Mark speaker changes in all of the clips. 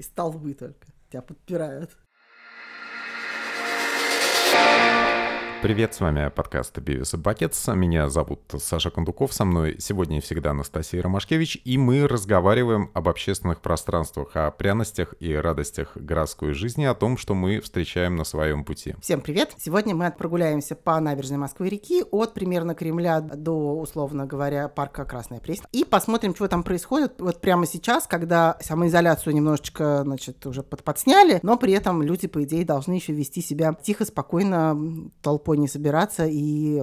Speaker 1: И столбы только тебя подпирают.
Speaker 2: Привет, с вами подкаст «Бивис и Бакетс». Меня зовут Саша Кондуков, со мной сегодня и всегда Анастасия Ромашкевич, и мы разговариваем об общественных пространствах, о пряностях и радостях городской жизни, о том, что мы встречаем на своем пути.
Speaker 1: Всем привет! Сегодня мы прогуляемся по набережной Москвы-реки от примерно Кремля до, условно говоря, парка Красная Пресня, и посмотрим, что там происходит вот прямо сейчас, когда самоизоляцию немножечко, значит, уже под подсняли, но при этом люди, по идее, должны еще вести себя тихо, спокойно, толпой толпой не собираться и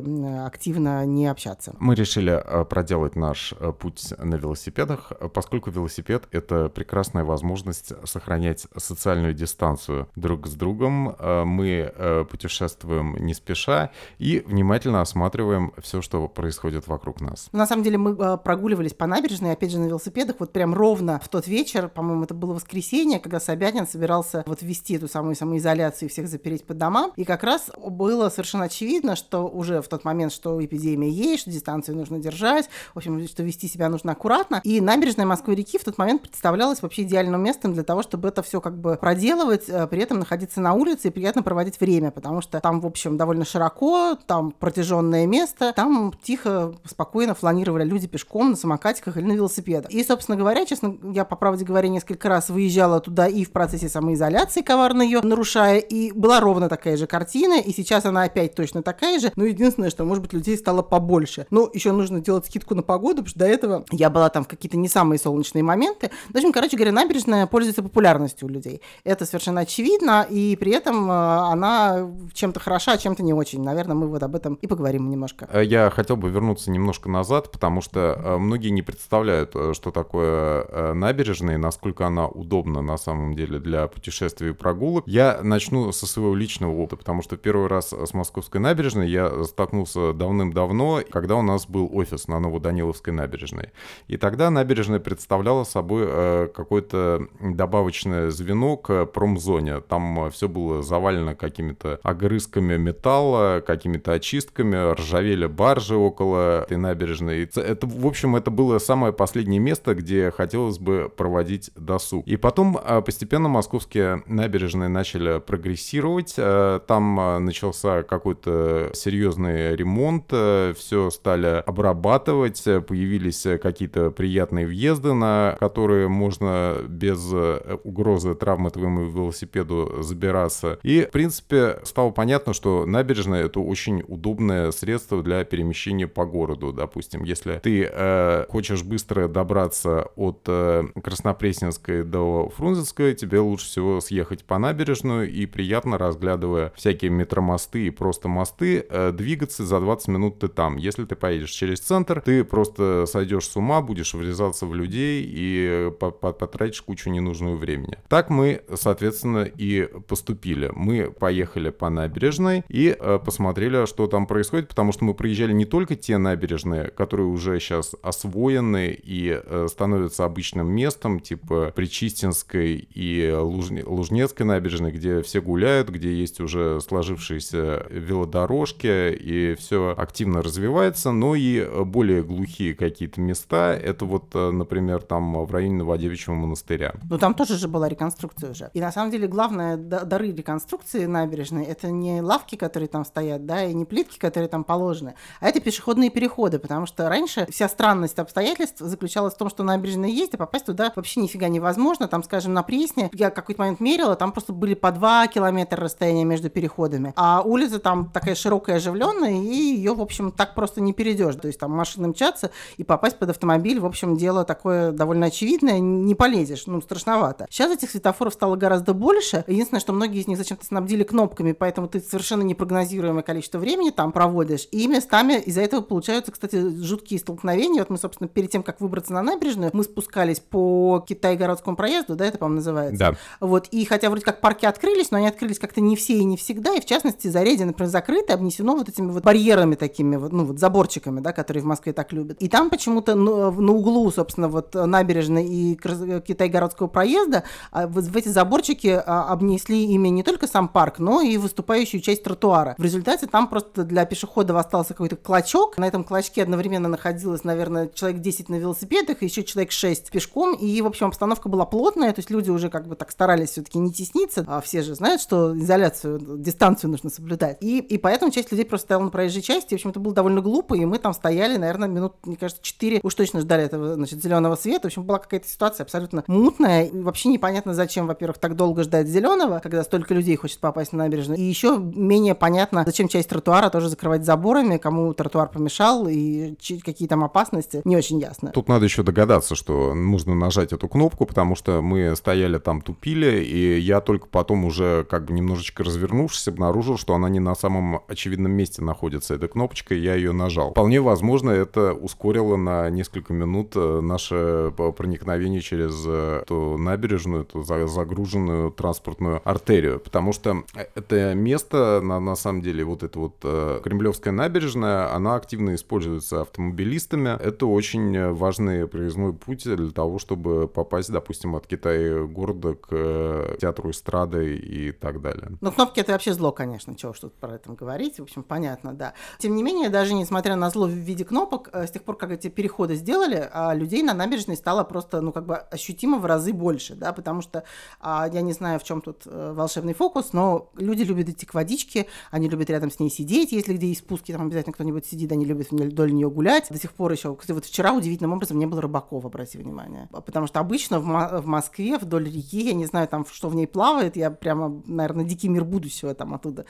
Speaker 1: активно не общаться.
Speaker 2: Мы решили э, проделать наш э, путь на велосипедах, поскольку велосипед — это прекрасная возможность сохранять социальную дистанцию друг с другом. Э, мы путешествуем не спеша и внимательно осматриваем все, что происходит вокруг нас.
Speaker 1: На самом деле мы прогуливались по набережной, опять же, на велосипедах, вот прям ровно в тот вечер, по-моему, это было воскресенье, когда Собянин собирался вот ввести эту самую самоизоляцию и всех запереть по домам, и как раз было совершенно совершенно очевидно, что уже в тот момент, что эпидемия есть, что дистанцию нужно держать, в общем, что вести себя нужно аккуратно. И набережная Москвы-реки в тот момент представлялась вообще идеальным местом для того, чтобы это все как бы проделывать, э, при этом находиться на улице и приятно проводить время, потому что там, в общем, довольно широко, там протяженное место, там тихо, спокойно фланировали люди пешком на самокатиках или на велосипедах. И, собственно говоря, честно, я, по правде говоря, несколько раз выезжала туда и в процессе самоизоляции, коварно ее нарушая, и была ровно такая же картина, и сейчас она опять опять точно такая же, но единственное, что, может быть, людей стало побольше. Но еще нужно делать скидку на погоду, потому что до этого я была там в какие-то не самые солнечные моменты. В общем, короче говоря, набережная пользуется популярностью у людей. Это совершенно очевидно, и при этом э, она чем-то хороша, а чем-то не очень. Наверное, мы вот об этом и поговорим немножко.
Speaker 2: Э, я хотел бы вернуться немножко назад, потому что э, многие не представляют, что такое набережная и насколько она удобна на самом деле для путешествий и прогулок. Я начну со своего личного опыта, потому что первый раз с Москвы Московской набережной я столкнулся давным-давно, когда у нас был офис на Новоданиловской набережной. И тогда набережная представляла собой э, какое-то добавочное звено к промзоне. Там все было завалено какими-то огрызками металла, какими-то очистками, ржавели баржи около этой набережной. Это, в общем, это было самое последнее место, где хотелось бы проводить досуг. И потом э, постепенно московские набережные начали прогрессировать. Э, там начался какой какой-то серьезный ремонт, э, все стали обрабатывать, появились какие-то приятные въезды, на которые можно без э, угрозы травмы твоему велосипеду забираться. И, в принципе, стало понятно, что набережная — это очень удобное средство для перемещения по городу. Допустим, если ты э, хочешь быстро добраться от э, Краснопресненской до Фрунзенской, тебе лучше всего съехать по набережную и приятно разглядывая всякие метромосты и просто просто мосты, э, двигаться за 20 минут ты там. Если ты поедешь через центр, ты просто сойдешь с ума, будешь врезаться в людей и потратишь кучу ненужного времени. Так мы, соответственно, и поступили. Мы поехали по набережной и э, посмотрели, что там происходит, потому что мы проезжали не только те набережные, которые уже сейчас освоены и э, становятся обычным местом, типа Причистинской и Лужнецкой набережной, где все гуляют, где есть уже сложившиеся велодорожки, и все активно развивается, но и более глухие какие-то места, это вот, э, например, там в районе Новодевичьего монастыря.
Speaker 1: Ну, там тоже же была реконструкция уже. И на самом деле главное дары реконструкции набережной, это не лавки, которые там стоят, да, и не плитки, которые там положены, а это пешеходные переходы, потому что раньше вся странность обстоятельств заключалась в том, что набережная есть, а попасть туда вообще нифига невозможно. Там, скажем, на Пресне, я какой-то момент мерила, там просто были по два километра расстояния между переходами, а улица там такая широкая, оживленная, и ее, в общем, так просто не перейдешь. То есть там машины мчатся, и попасть под автомобиль, в общем, дело такое довольно очевидное, не полезешь, ну, страшновато. Сейчас этих светофоров стало гораздо больше. Единственное, что многие из них зачем-то снабдили кнопками, поэтому ты совершенно непрогнозируемое количество времени там проводишь. И местами из-за этого получаются, кстати, жуткие столкновения. Вот мы, собственно, перед тем, как выбраться на набережную, мы спускались по Китай-городскому проезду, да, это, по-моему, называется.
Speaker 2: Да.
Speaker 1: Вот, и хотя вроде как парки открылись, но они открылись как-то не все и не всегда, и в частности, Зарядье, например, закрыто, обнесено вот этими вот барьерами такими, вот, ну вот заборчиками, да, которые в Москве так любят. И там почему-то ну, на углу, собственно, вот набережной и Китайгородского проезда а, вот в эти заборчики а, обнесли ими не только сам парк, но и выступающую часть тротуара. В результате там просто для пешеходов остался какой-то клочок. На этом клочке одновременно находилось, наверное, человек 10 на велосипедах, и еще человек 6 пешком. И, в общем, обстановка была плотная, то есть люди уже как бы так старались все-таки не тесниться. А все же знают, что изоляцию, дистанцию нужно соблюдать. И, и поэтому часть людей просто стояла на проезжей части. В общем, это было довольно глупо, и мы там стояли, наверное, минут, мне кажется, 4 уж точно ждали этого, значит, зеленого света. В общем, была какая-то ситуация абсолютно мутная. И вообще непонятно, зачем, во-первых, так долго ждать зеленого, когда столько людей хочет попасть на набережную. И еще менее понятно, зачем часть тротуара тоже закрывать заборами, кому тротуар помешал и какие там опасности, не очень ясно.
Speaker 2: Тут надо еще догадаться, что нужно нажать эту кнопку, потому что мы стояли там, тупили, и я только потом уже как бы немножечко развернувшись, обнаружил, что она не на самом очевидном месте находится, эта кнопочка, и я ее нажал. Вполне возможно, это ускорило на несколько минут э, наше проникновение через э, эту набережную, эту загруженную транспортную артерию, потому что это место, на, на самом деле, вот эта вот э, Кремлевская набережная, она активно используется автомобилистами. Это очень важный проездной путь для того, чтобы попасть, допустим, от Китая города к э, театру эстрады и так далее.
Speaker 1: Ну, кнопки это вообще зло, конечно, чего тут про это говорить, в общем, понятно, да. Тем не менее, даже несмотря на зло в виде кнопок, э, с тех пор, как эти переходы сделали, а людей на набережной стало просто, ну, как бы ощутимо в разы больше, да, потому что а, я не знаю, в чем тут э, волшебный фокус, но люди любят идти к водичке, они любят рядом с ней сидеть, если где есть спуски, там обязательно кто-нибудь сидит, они любят вдоль нее гулять. До сих пор еще, кстати, вот вчера удивительным образом не было рыбаков, обрати внимание. Потому что обычно в, Москве вдоль реки, я не знаю там, что в ней плавает, я прямо, наверное, дикий мир будущего там оттуда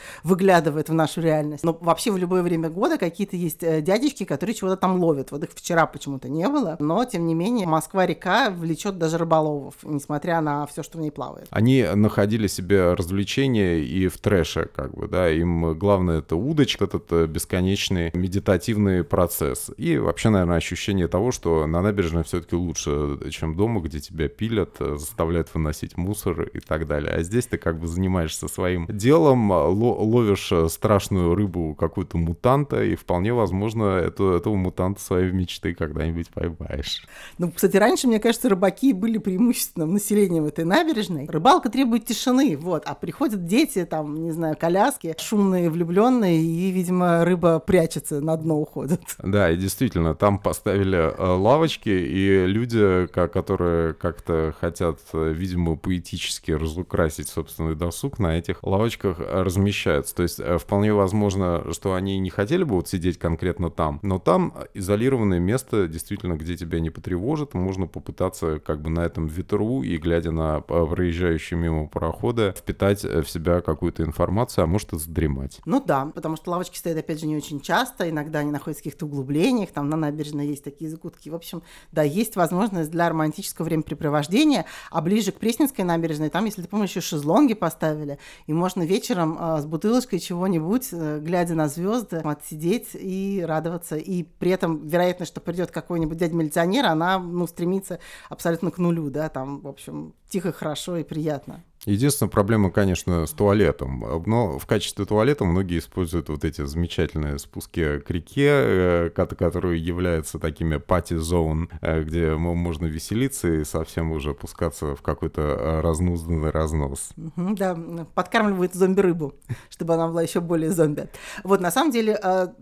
Speaker 1: выглядывает в нашу реальность. Но вообще в любое время года какие-то есть э, дядечки, которые чего-то там ловят. Вот их вчера почему-то не было, но тем не менее Москва-река влечет даже рыболовов, несмотря на все, что в ней плавает.
Speaker 2: Они находили себе развлечения и в трэше, как бы, да, им главное это удочка, этот э, бесконечный медитативный процесс. И вообще, наверное, ощущение того, что на набережной все-таки лучше, чем дома, где тебя пилят, э, заставляют выносить мусор и так далее. А здесь ты как бы занимаешься своим делом, ловишь э, страшную рыбу какую-то мутанта, и вполне возможно, эту, этого мутанта своей мечты когда-нибудь поймаешь.
Speaker 1: Ну, кстати, раньше, мне кажется, рыбаки были преимущественным населением этой набережной. Рыбалка требует тишины, вот, а приходят дети, там, не знаю, коляски, шумные, влюбленные, и, видимо, рыба прячется, на дно уходит.
Speaker 2: Да, и действительно, там поставили э, лавочки, и люди, которые как-то хотят, э, видимо, поэтически разукрасить собственный досуг, на этих лавочках размещаются. То есть э, вполне возможно, что они не хотели бы вот сидеть конкретно там, но там изолированное место, действительно, где тебя не потревожит, можно попытаться как бы на этом ветру и глядя на проезжающие мимо пароходы, впитать в себя какую-то информацию, а может и задремать.
Speaker 1: Ну да, потому что лавочки стоят, опять же, не очень часто, иногда они находятся в каких-то углублениях, там на набережной есть такие закутки. В общем, да, есть возможность для романтического времяпрепровождения, а ближе к Пресненской набережной, там, если ты помнишь, еще шезлонги поставили, и можно вечером э, с бутылочкой чего-нибудь, э, глядя на звезды, отсидеть и радоваться. И при этом вероятность, что придет какой-нибудь дядя-милиционер, она, ну, стремится абсолютно к нулю, да, там, в общем, тихо, хорошо и приятно.
Speaker 2: Единственная проблема, конечно, с туалетом. Но в качестве туалета многие используют вот эти замечательные спуски к реке, э, которые являются такими пати-зон, э, где можно веселиться и совсем уже пускаться в какой-то э, разнузданный разнос.
Speaker 1: Да, подкармливают зомби-рыбу, чтобы она была еще более зомби. Вот, на самом деле,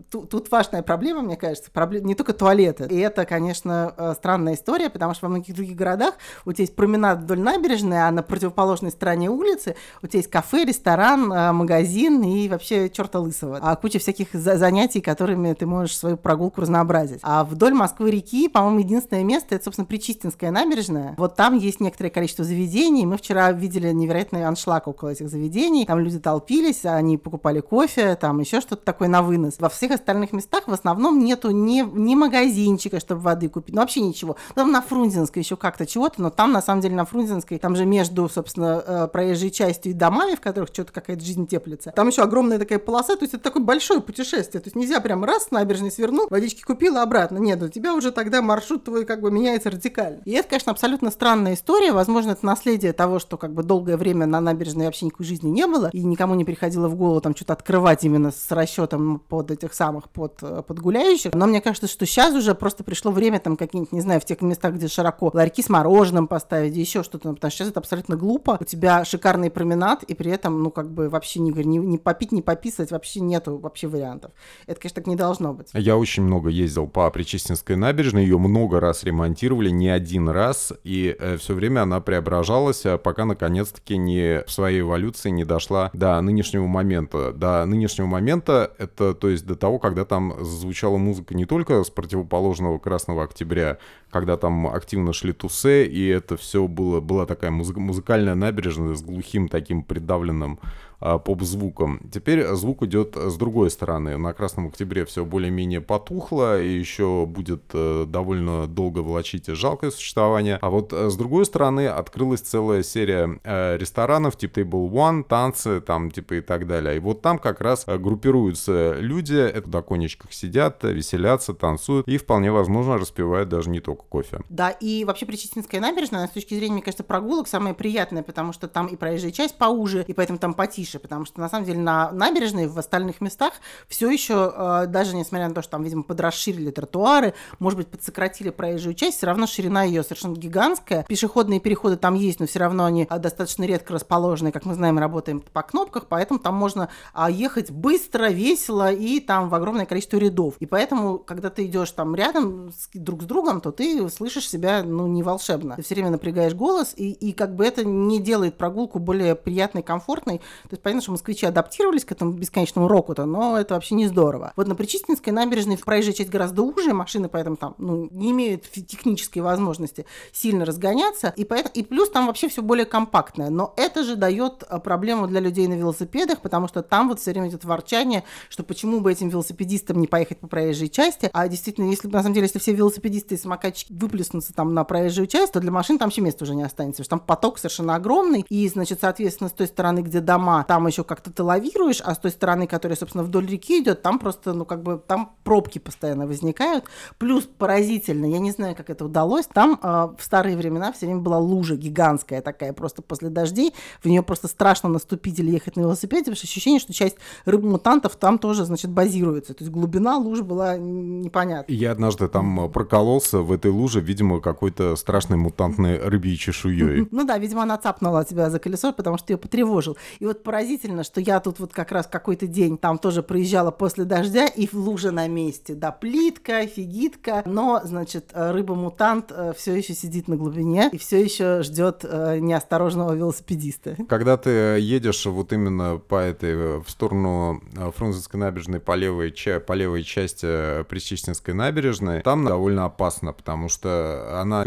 Speaker 1: тут важная проблема, мне кажется, не только туалеты. И это, конечно, странная история, потому что во многих других городах у тебя есть променад вдоль набережной, а на противоположной стороне стороне улицы у тебя есть кафе, ресторан, а, магазин и вообще черта лысого. А куча всяких занятий, которыми ты можешь свою прогулку разнообразить. А вдоль Москвы-реки, по-моему, единственное место, это, собственно, Причистинская набережная. Вот там есть некоторое количество заведений. Мы вчера видели невероятный аншлаг около этих заведений. Там люди толпились, они покупали кофе, там еще что-то такое на вынос. Во всех остальных местах в основном нету ни, ни магазинчика, чтобы воды купить, ну вообще ничего. Там на Фрунзенской еще как-то чего-то, но там, на самом деле, на Фрунзенской, там же между, собственно, э, проезжей частью и домами, в которых что-то какая-то жизнь теплится. Там еще огромная такая полоса, то есть это такое большое путешествие. То есть нельзя прям раз с набережной свернул, водички купил, обратно. Нет, у тебя уже тогда маршрут твой как бы меняется радикально. И это, конечно, абсолютно странная история. Возможно, это наследие того, что как бы долгое время на набережной вообще никакой жизни не было, и никому не приходило в голову там что-то открывать именно с расчетом под этих самых, под, э, под гуляющих. Но мне кажется, что сейчас уже просто пришло время там какие-нибудь, не знаю, в тех местах, где широко ларьки с мороженым поставить, еще что-то, потому что сейчас это абсолютно глупо. У тебя шикарный променад, и при этом, ну, как бы вообще не, не, не попить, не пописать, вообще нету вообще вариантов. Это, конечно, так не должно быть.
Speaker 2: Я очень много ездил по Причистинской набережной, ее много раз ремонтировали, не один раз, и э, все время она преображалась, а пока наконец-таки не в своей эволюции не дошла до нынешнего момента. До нынешнего момента это, то есть до того, когда там звучала музыка не только с противоположного Красного Октября, когда там активно шли тусы, и это все было, была такая музы- музыкальная набережная с глухим таким придавленным поп-звуком. Теперь звук идет с другой стороны. На Красном Октябре все более-менее потухло, и еще будет э, довольно долго волочить жалкое существование. А вот э, с другой стороны открылась целая серия э, ресторанов типа Table One, танцы там типа и так далее. И вот там как раз группируются люди, это на конечках сидят, веселятся, танцуют и вполне возможно распивают даже не только кофе.
Speaker 1: Да, и вообще Причистинская набережная, с точки зрения, мне кажется, прогулок самая приятная, потому что там и проезжая часть поуже, и поэтому там потише тише, потому что на самом деле на набережной в остальных местах все еще, э, даже несмотря на то, что там, видимо, подрасширили тротуары, может быть, подсократили проезжую часть, все равно ширина ее совершенно гигантская. Пешеходные переходы там есть, но все равно они э, достаточно редко расположены, как мы знаем, работаем по кнопках, поэтому там можно а, ехать быстро, весело и там в огромное количество рядов. И поэтому, когда ты идешь там рядом с, друг с другом, то ты слышишь себя, ну, не волшебно. Ты все время напрягаешь голос, и, и как бы это не делает прогулку более приятной, комфортной. То есть понятно, что москвичи адаптировались к этому бесконечному року-то, но это вообще не здорово. Вот на Причистинской набережной проезжая часть гораздо уже, машины поэтому там ну, не имеют технической возможности сильно разгоняться, и, поэтому, и плюс там вообще все более компактное. Но это же дает а, проблему для людей на велосипедах, потому что там вот все время идет ворчание, что почему бы этим велосипедистам не поехать по проезжей части, а действительно, если на самом деле, если все велосипедисты и самокатчики выплеснутся там на проезжую часть, то для машин там вообще места уже не останется, потому что там поток совершенно огромный, и, значит, соответственно, с той стороны, где дома, там еще как-то ты лавируешь, а с той стороны, которая, собственно, вдоль реки идет, там просто, ну, как бы, там пробки постоянно возникают. Плюс поразительно, я не знаю, как это удалось, там э, в старые времена все время была лужа гигантская такая, просто после дождей, в нее просто страшно наступить или ехать на велосипеде, потому что ощущение, что часть рыб-мутантов там тоже, значит, базируется. То есть глубина лужи была непонятна.
Speaker 2: Я однажды там прокололся в этой луже, видимо, какой-то страшной мутантной рыбьей чешуей.
Speaker 1: Ну да, видимо, она цапнула тебя за колесо, потому что ее потревожил. И вот поразительно что я тут вот как раз какой-то день там тоже проезжала после дождя, и в луже на месте. Да, плитка, фигитка, но, значит, рыба-мутант э, все еще сидит на глубине и все еще ждет э, неосторожного велосипедиста.
Speaker 2: Когда ты едешь вот именно по этой, э, в сторону Фрунзенской набережной по левой, по левой части Причистинской набережной, там довольно опасно, потому что она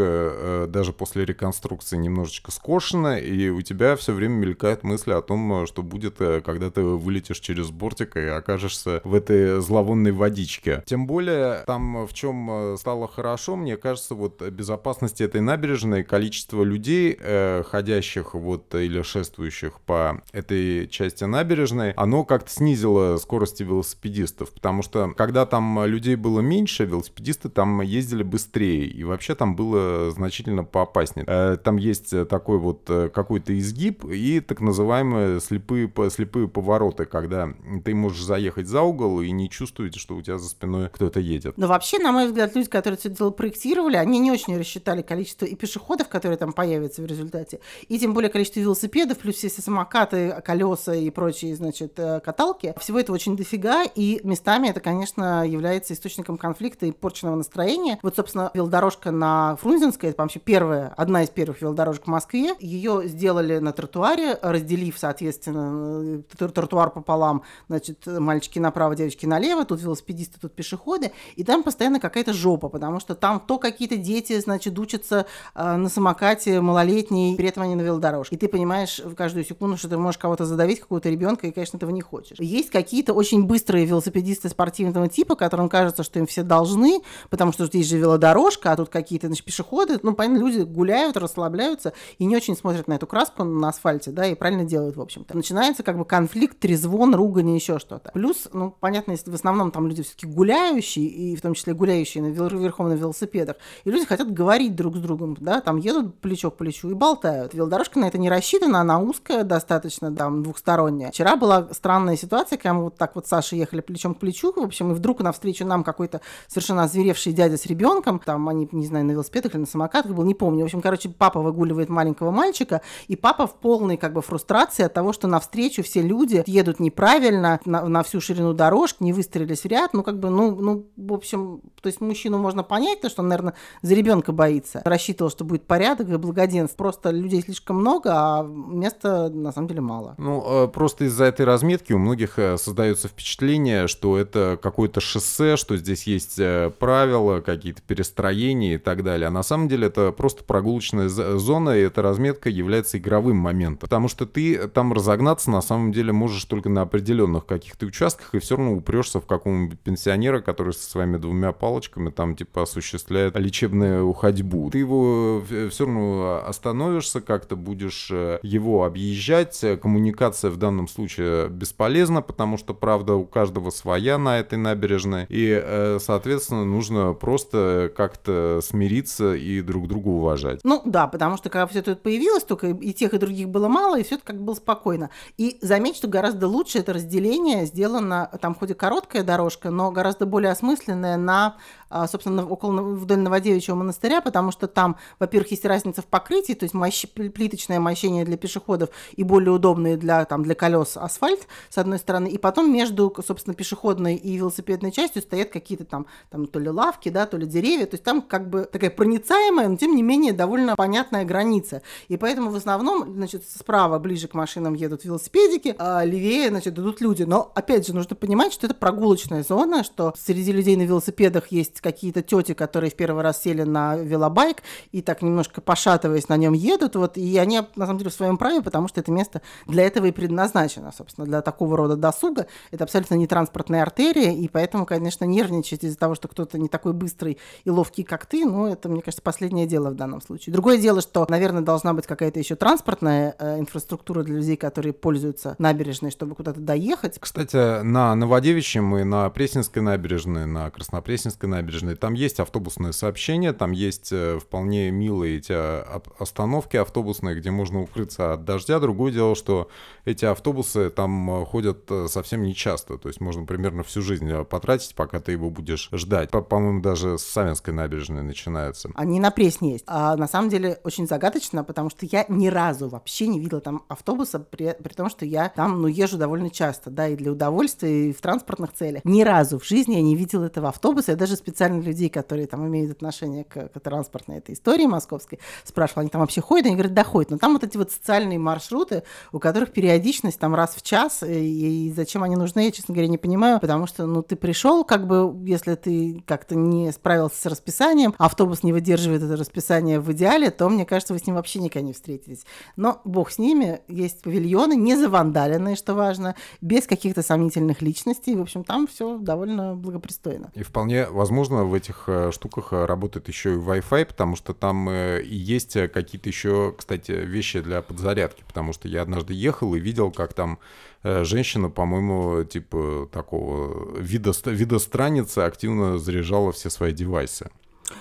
Speaker 2: даже после реконструкции немножечко скошена, и у тебя все время мелькает мысль о том, что будет будет, э, когда ты вылетишь через бортик и окажешься в этой зловонной водичке. Тем более, там в чем э, стало хорошо, мне кажется, вот безопасности этой набережной, количество людей, э, ходящих вот или шествующих по этой части набережной, оно как-то снизило скорости велосипедистов, потому что когда там людей было меньше, велосипедисты там ездили быстрее, и вообще там было значительно поопаснее. Э, там есть такой вот какой-то изгиб и так называемые слепые слепые повороты, когда ты можешь заехать за угол и не чувствуете, что у тебя за спиной кто-то едет.
Speaker 1: Но вообще, на мой взгляд, люди, которые это дело проектировали, они не очень рассчитали количество и пешеходов, которые там появятся в результате, и тем более количество велосипедов, плюс все самокаты, колеса и прочие, значит, э, каталки. Всего этого очень дофига, и местами это, конечно, является источником конфликта и порченного настроения. Вот, собственно, велодорожка на Фрунзенской, это вообще первая, одна из первых велодорожек в Москве. Ее сделали на тротуаре, разделив, соответственно, Э, тротуар пополам, значит, мальчики направо, девочки налево, тут велосипедисты, тут пешеходы, и там постоянно какая-то жопа, потому что там то какие-то дети, значит, учатся э, на самокате малолетние, при этом они на велодорожке. И ты понимаешь в каждую секунду, что ты можешь кого-то задавить, какого-то ребенка, и, конечно, этого не хочешь. Есть какие-то очень быстрые велосипедисты спортивного типа, которым кажется, что им все должны, потому что здесь же велодорожка, а тут какие-то, значит, пешеходы, ну, понятно, люди гуляют, расслабляются и не очень смотрят на эту краску на асфальте, да, и правильно делают, в общем-то. Начинается как бы конфликт, трезвон, ругань, еще что-то. Плюс, ну, понятно, если в основном там люди все-таки гуляющие, и в том числе гуляющие на верхом на велосипедах, и люди хотят говорить друг с другом, да, там едут плечо к плечу и болтают. Велодорожка на это не рассчитана, она узкая достаточно, там, двухсторонняя. Вчера была странная ситуация, когда мы вот так вот Саша ехали плечом к плечу, в общем, и вдруг навстречу нам какой-то совершенно озверевший дядя с ребенком, там они, не знаю, на велосипедах или на самокатах был, не помню. В общем, короче, папа выгуливает маленького мальчика, и папа в полной как бы фрустрации от того, что навстречу все люди едут неправильно на, на всю ширину дорожки, не выстроились в ряд, ну как бы, ну, ну, в общем, то есть мужчину можно понять, то, что он, наверное, за ребенка боится. Рассчитывал, что будет порядок и благоденствие. Просто людей слишком много, а места на самом деле мало.
Speaker 2: Ну, э, просто из-за этой разметки у многих э, создается впечатление, что это какое-то шоссе, что здесь есть э, правила, какие-то перестроения и так далее. А на самом деле это просто прогулочная зона, и эта разметка является игровым моментом. Потому что ты там разогнаться на самом деле можешь только на определенных каких-то участках, и все равно упрешься в какого-нибудь пенсионера, который со своими двумя палочками там типа осуществляет лечебную ходьбу. Ты его все равно остановишься, как-то будешь его объезжать. Коммуникация в данном случае бесполезна, потому что, правда, у каждого своя на этой набережной. И, э, соответственно, нужно просто как-то смириться и друг друга уважать.
Speaker 1: Ну да, потому что когда все это появилось, только и тех, и других было мало, и все это как бы было спокойно. И заметь, что гораздо лучше это разделение сделано, там хоть и короткая дорожка, но гораздо более осмысленная на собственно, около, вдоль Новодевичьего монастыря, потому что там, во-первых, есть разница в покрытии, то есть мощ, плиточное мощение для пешеходов и более удобные для, там, для колес асфальт, с одной стороны, и потом между, собственно, пешеходной и велосипедной частью стоят какие-то там, там то ли лавки, да, то ли деревья, то есть там как бы такая проницаемая, но тем не менее довольно понятная граница. И поэтому в основном, значит, справа ближе к машинам едут велосипедики, а левее, значит, идут люди. Но, опять же, нужно понимать, что это прогулочная зона, что среди людей на велосипедах есть есть какие-то тети, которые в первый раз сели на велобайк и так немножко пошатываясь на нем едут, вот, и они на самом деле в своем праве, потому что это место для этого и предназначено, собственно, для такого рода досуга. Это абсолютно не транспортная артерия, и поэтому, конечно, нервничать из-за того, что кто-то не такой быстрый и ловкий, как ты, ну, это, мне кажется, последнее дело в данном случае. Другое дело, что, наверное, должна быть какая-то еще транспортная э, инфраструктура для людей, которые пользуются набережной, чтобы куда-то доехать.
Speaker 2: Кстати, на Новодевичьем и на Пресненской набережной, на Краснопресненской набережной набережной. Там есть автобусные сообщения, там есть э, вполне милые эти а, остановки автобусные, где можно укрыться от дождя. Другое дело, что эти автобусы там э, ходят э, совсем не часто. То есть можно примерно всю жизнь потратить, пока ты его будешь ждать. По-моему, даже с Савинской набережной начинается.
Speaker 1: Они на Пресне есть. А на самом деле очень загадочно, потому что я ни разу вообще не видела там автобуса, при, при том, что я там, ну, езжу довольно часто, да, и для удовольствия, и в транспортных целях. Ни разу в жизни я не видела этого автобуса. Я даже специально специально людей, которые там имеют отношение к, к транспортной этой истории московской, спрашивала, они там вообще ходят? Они говорят, да ходят. Но там вот эти вот социальные маршруты, у которых периодичность там раз в час, и, и зачем они нужны, я, честно говоря, не понимаю, потому что, ну, ты пришел, как бы, если ты как-то не справился с расписанием, автобус не выдерживает это расписание в идеале, то, мне кажется, вы с ним вообще никогда не встретитесь. Но бог с ними, есть павильоны, не завандаленные, что важно, без каких-то сомнительных личностей, в общем, там все довольно благопристойно.
Speaker 2: И вполне возможно, возможно, в этих э, штуках э, работает еще и Wi-Fi, потому что там э, есть какие-то еще, кстати, вещи для подзарядки, потому что я однажды ехал и видел, как там женщина, по-моему, типа такого вида, вида страницы активно заряжала все свои девайсы.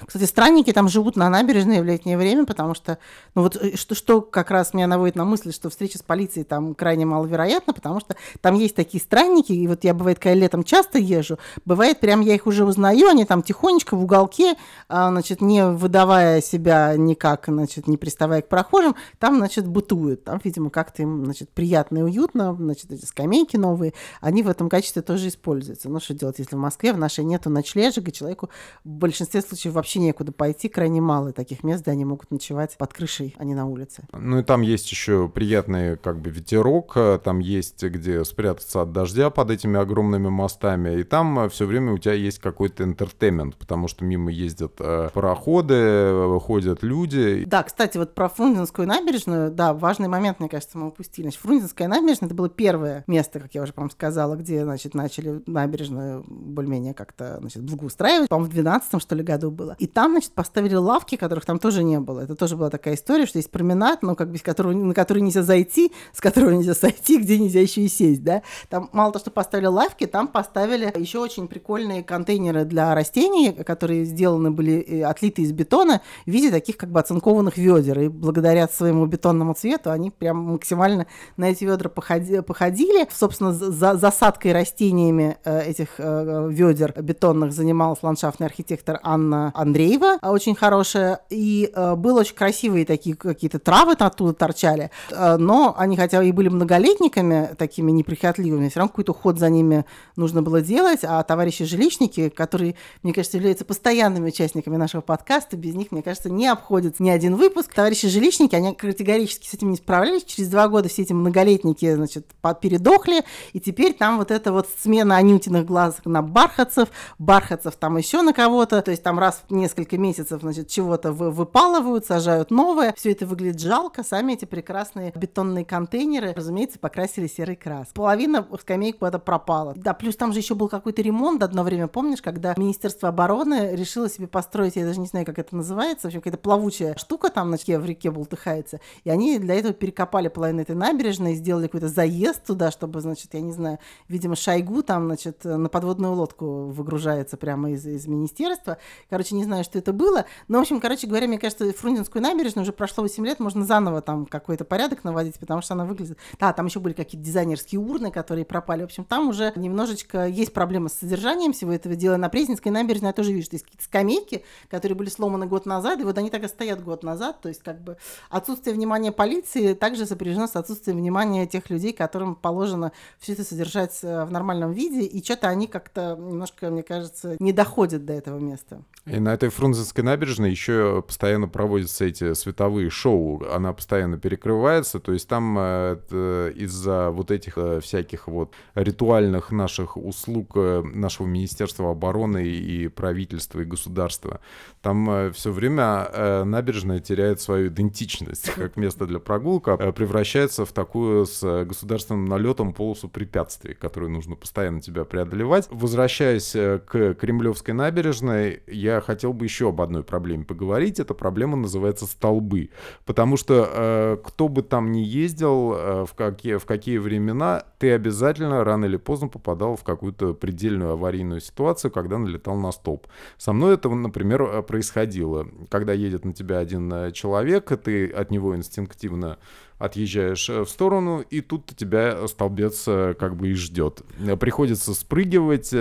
Speaker 1: Кстати, странники там живут на набережной в летнее время, потому что, ну вот э, что, что как раз меня наводит на мысль, что встреча с полицией там крайне маловероятна, потому что там есть такие странники, и вот я, бывает, когда летом часто езжу, бывает, прям я их уже узнаю, они там тихонечко в уголке, а, значит, не выдавая себя никак, значит, не приставая к прохожим, там, значит, бытуют, там, видимо, как-то им, значит, приятно и уютно, значит, эти скамейки новые, они в этом качестве тоже используются. Ну, что делать, если в Москве в нашей нету ночлежек, и человеку в большинстве случаев вообще некуда пойти, крайне мало таких мест, где они могут ночевать под крышей, а не на улице.
Speaker 2: Ну и там есть еще приятный как бы ветерок, э, там есть где спрятаться от дождя под этими огромными мостами, и там э, все время у тебя есть какой-то интертеймент, потому что мимо ездят э, пароходы, ходят люди.
Speaker 1: Да, кстати, вот про Фрунзенскую набережную, да, важный момент, мне кажется, мы упустили. Значит, Фрунзенская набережная это было первое место, как я уже, по-моему, сказала, где, значит, начали набережную более-менее как-то, значит, благоустраивать. По-моему, в 12 что ли году было было. И там, значит, поставили лавки, которых там тоже не было. Это тоже была такая история, что есть променад, но как бы, которого, на который нельзя зайти, с которого нельзя сойти, где нельзя еще и сесть, да. Там мало того, что поставили лавки, там поставили еще очень прикольные контейнеры для растений, которые сделаны были, э, отлиты из бетона в виде таких как бы оцинкованных ведер. И благодаря своему бетонному цвету они прям максимально на эти ведра походи, походили. Собственно, за засадкой растениями э, этих э, ведер бетонных занималась ландшафтный архитектор Анна Андреева, очень хорошая. И было очень красивые такие какие-то травы оттуда торчали. Но они хотя и были многолетниками, такими неприхотливыми, все равно какой-то уход за ними нужно было делать. А товарищи жилищники, которые, мне кажется, являются постоянными участниками нашего подкаста, без них, мне кажется, не обходится ни один выпуск. Товарищи жилищники, они категорически с этим не справлялись. Через два года все эти многолетники, значит, передохли, и теперь там вот эта вот смена анютиных глаз на бархатцев, бархатцев там еще на кого-то, то есть там раз несколько месяцев, значит, чего-то вы, выпалывают, сажают новое. Все это выглядит жалко. Сами эти прекрасные бетонные контейнеры, разумеется, покрасили серый крас. Половина скамеек куда-то пропала. Да, плюс там же еще был какой-то ремонт одно время, помнишь, когда Министерство обороны решило себе построить, я даже не знаю, как это называется, в общем, какая-то плавучая штука там на реке, в реке болтыхается. И они для этого перекопали половину этой набережной, сделали какой-то заезд туда, чтобы, значит, я не знаю, видимо, Шойгу там, значит, на подводную лодку выгружается прямо из, из министерства. Короче, не знаю, что это было. Но, в общем, короче говоря, мне кажется, Фрунзенскую набережную уже прошло 8 лет, можно заново там какой-то порядок наводить, потому что она выглядит... Да, там еще были какие-то дизайнерские урны, которые пропали. В общем, там уже немножечко есть проблема с содержанием всего этого дела. На Пресненской набережной я тоже вижу, что есть какие-то скамейки, которые были сломаны год назад, и вот они так и стоят год назад. То есть, как бы отсутствие внимания полиции также сопряжено с отсутствием внимания тех людей, которым положено все это содержать э, в нормальном виде, и что-то они как-то немножко, мне кажется, не доходят до этого места.
Speaker 2: И на этой Фрунзенской набережной еще постоянно проводятся эти световые шоу, она постоянно перекрывается, то есть там э, из-за вот этих э, всяких вот ритуальных наших услуг нашего Министерства обороны и правительства и государства, там все время набережная теряет свою идентичность как место для прогулок, а превращается в такую с государственным налетом полосу препятствий, которую нужно постоянно тебя преодолевать. Возвращаясь к Кремлевской набережной, я хотел бы еще об одной проблеме поговорить. Эта проблема называется столбы. Потому что э, кто бы там ни ездил, э, в, какие, в какие времена, ты обязательно рано или поздно попадал в какую-то предельную аварийную ситуацию, когда налетал на столб. Со мной это, например, э, происходило. Когда едет на тебя один э, человек, ты от него инстинктивно отъезжаешь э, в сторону, и тут тебя столбец как бы и ждет. Приходится спрыгивать,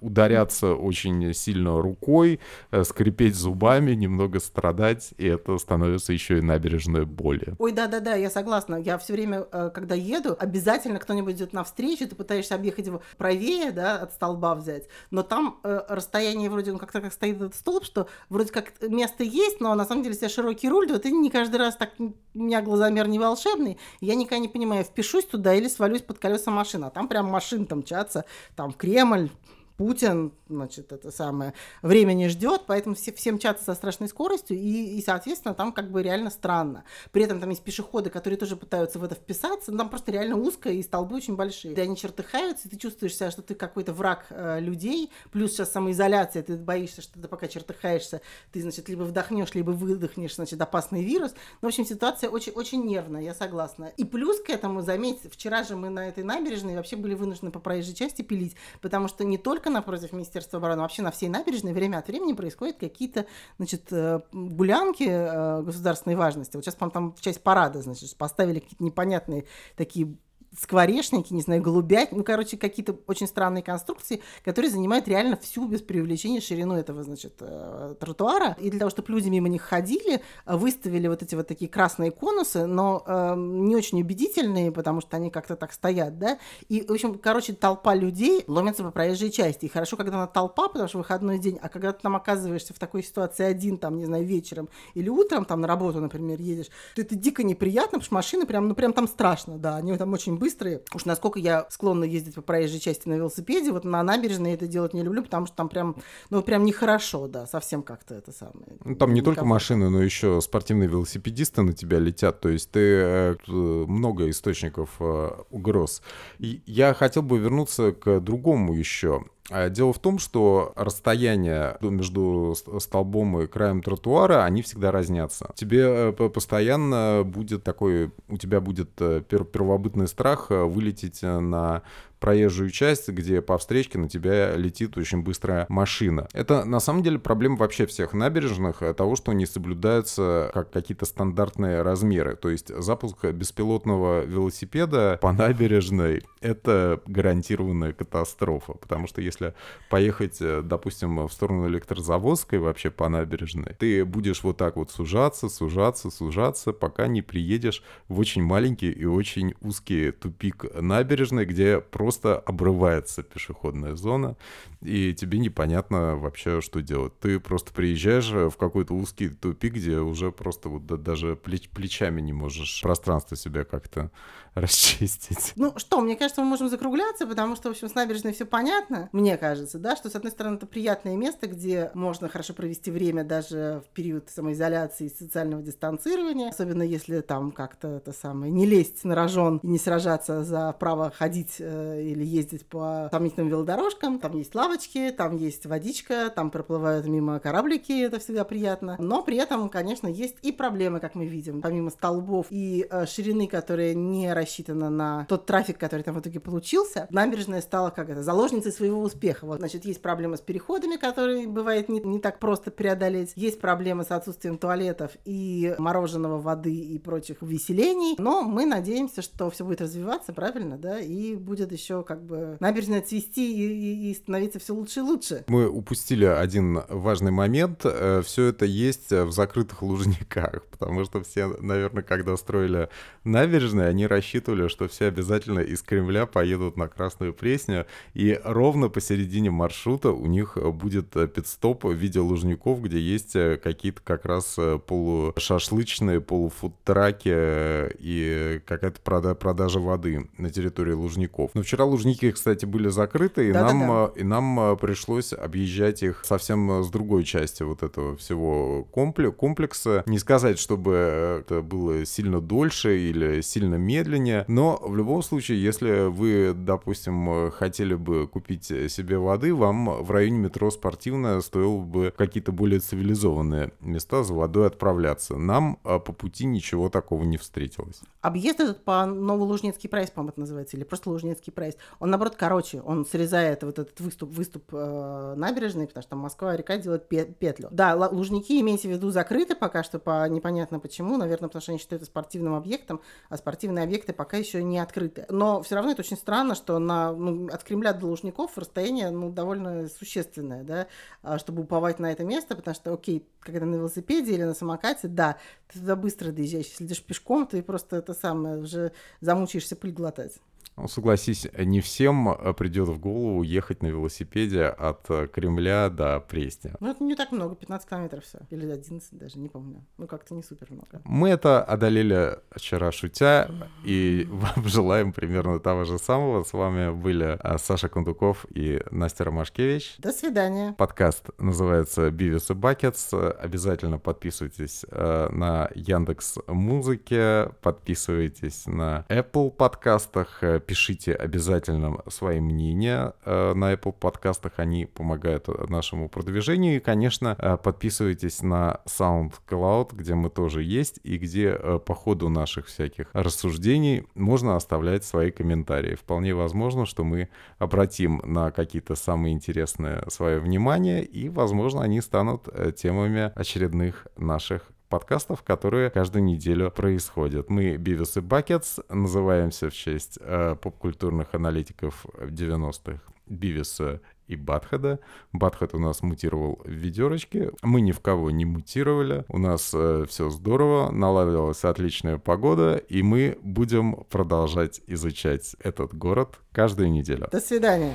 Speaker 2: ударяться очень сильно рукой, скрипеть зубами, немного страдать, и это становится еще и набережной боли.
Speaker 1: Ой, да-да-да, я согласна. Я все время, когда еду, обязательно кто-нибудь идет навстречу, ты пытаешься объехать его правее, да, от столба взять, но там расстояние вроде, ну, как-то как стоит этот столб, что вроде как место есть, но на самом деле, если широкий руль, то ты не каждый раз так, у меня глазомер не волшебный, я никогда не понимаю, впишусь туда или свалюсь под колеса машины, а там прям машин там мчатся, там Кремль, Путин, значит, это самое, время не ждет, поэтому все, все мчатся со страшной скоростью, и, и, соответственно, там как бы реально странно. При этом там есть пешеходы, которые тоже пытаются в это вписаться, но там просто реально узко, и столбы очень большие. И они чертыхаются, и ты чувствуешь себя, что ты какой-то враг э, людей, плюс сейчас самоизоляция, ты боишься, что ты пока чертыхаешься, ты, значит, либо вдохнешь, либо выдохнешь, значит, опасный вирус. Ну, в общем, ситуация очень, очень нервная, я согласна. И плюс к этому, заметь, вчера же мы на этой набережной вообще были вынуждены по проезжей части пилить, потому что не только только напротив Министерства обороны, вообще на всей набережной время от времени происходят какие-то, значит, э, гулянки э, государственной важности. Вот сейчас, по-моему, там в часть парада, значит, поставили какие-то непонятные такие скворечники, не знаю, голубять, ну, короче, какие-то очень странные конструкции, которые занимают реально всю без привлечения ширину этого, значит, э, тротуара. И для того, чтобы люди мимо них ходили, выставили вот эти вот такие красные конусы, но э, не очень убедительные, потому что они как-то так стоят, да. И, в общем, короче, толпа людей ломится по проезжей части. И хорошо, когда она толпа, потому что выходной день, а когда ты там оказываешься в такой ситуации один, там, не знаю, вечером или утром, там, на работу, например, едешь, то это дико неприятно, потому что машины прям, ну, прям там страшно, да, они там очень быстрые. Уж насколько я склонна ездить по проезжей части на велосипеде, вот на набережной это делать не люблю, потому что там прям, ну, прям нехорошо, да, совсем как-то это самое.
Speaker 2: Ну, там не только машины, но еще спортивные велосипедисты на тебя летят, то есть ты э, много источников э, угроз. И я хотел бы вернуться к другому еще дело в том, что расстояние между столбом и краем тротуара, они всегда разнятся. Тебе постоянно будет такой, у тебя будет первобытный страх вылететь на проезжую часть, где по встречке на тебя летит очень быстрая машина. Это на самом деле проблема вообще всех набережных, э, того, что не соблюдаются как какие-то стандартные размеры. То есть запуск беспилотного велосипеда по набережной — это гарантированная катастрофа, потому что если поехать, э, допустим, в сторону электрозаводской вообще по набережной, ты будешь вот так вот сужаться, сужаться, сужаться, пока не приедешь в очень маленький и очень узкий тупик набережной, где просто просто обрывается пешеходная зона, и тебе непонятно вообще, что делать. Ты просто приезжаешь в какой-то узкий тупик, где уже просто вот даже плеч плечами не можешь пространство себя как-то расчистить.
Speaker 1: Ну что, мне кажется, мы можем закругляться, потому что, в общем, с набережной все понятно, мне кажется, да, что, с одной стороны, это приятное место, где можно хорошо провести время даже в период самоизоляции и социального дистанцирования, особенно если там как-то это самое, не лезть на рожон и не сражаться за право ходить э, или ездить по сомнительным велодорожкам. Там есть лавочки, там есть водичка, там проплывают мимо кораблики, это всегда приятно. Но при этом, конечно, есть и проблемы, как мы видим. Помимо столбов и э, ширины, которая не рассчитана на тот трафик, который там в итоге получился, набережная стала как это, заложницей своего успеха. Вот, значит, есть проблемы с переходами, которые бывает не, не так просто преодолеть. Есть проблемы с отсутствием туалетов и мороженого, воды и прочих веселений. Но мы надеемся, что все будет развиваться, правильно, да, и будет еще как бы набережная цвести и, и, и становиться все лучше и лучше.
Speaker 2: Мы упустили один важный момент. Э, все это есть в закрытых лужниках, потому что все, наверное, когда строили набережные, они рассчитывали, что все обязательно из Кремля поедут на Красную Пресню, и ровно посередине маршрута у них будет пидстоп в виде лужников, где есть какие-то как раз полушашлычные, полуфудтраки и какая-то прода продажа воды на территории лужников. Но вчера лужники, кстати, были закрыты, и, да, нам, да, да. и нам пришлось объезжать их совсем с другой части вот этого всего комплекса. Не сказать, чтобы это было сильно дольше или сильно медленнее, но в любом случае, если вы, допустим, хотели бы купить себе воды, вам в районе метро спортивное стоило бы какие-то более цивилизованные места за водой отправляться. Нам по пути ничего такого не встретилось.
Speaker 1: Объезд этот по Новолужнецкий прайс, по-моему, это называется, или просто Лужнецкий прайс, он, наоборот, короче, он срезает вот этот выступ, выступ э, набережной, потому что там Москва-река делает петлю. Да, Лужники, имейте в виду, закрыты пока что по непонятно почему, наверное, потому что они считают это спортивным объектом, а спортивные объекты пока еще не открыты. Но все равно это очень странно, что на, ну, от Кремля до Лужников расстояние ну, довольно существенное, да, а, чтобы уповать на это место, потому что, окей, когда на велосипеде или на самокате, да, ты туда быстро доезжаешь. Если идешь пешком, ты просто это самое уже замучаешься пыль глотать.
Speaker 2: Ну, согласись, не всем э, придет в голову ехать на велосипеде от э, Кремля до Пресни.
Speaker 1: Ну, это не так много, 15 километров все. Или 11 даже, не помню. Ну, как-то не супер много.
Speaker 2: Мы это одолели вчера шутя, и вам желаем примерно того же самого. С вами были э, Саша Кондуков и Настя Ромашкевич.
Speaker 1: До свидания.
Speaker 2: Подкаст называется «Бивис и Бакетс». Обязательно подписывайтесь на Яндекс Музыке, подписывайтесь на Apple подкастах, пишите обязательно свои мнения э, на Apple подкастах, они помогают нашему продвижению. И, конечно, э, подписывайтесь на SoundCloud, где мы тоже есть, и где э, по ходу наших всяких рассуждений можно оставлять свои комментарии. Вполне возможно, что мы обратим на какие-то самые интересные свое внимание, и, возможно, они станут темами очередных наших подкастов, которые каждую неделю происходят. Мы Бивис и Бакетс, называемся в честь э, поп-культурных аналитиков 90-х Бивиса и Батхада. Батхад у нас мутировал в ведерочке. Мы ни в кого не мутировали. У нас э, все здорово, наладилась отличная погода, и мы будем продолжать изучать этот город каждую неделю.
Speaker 1: До свидания.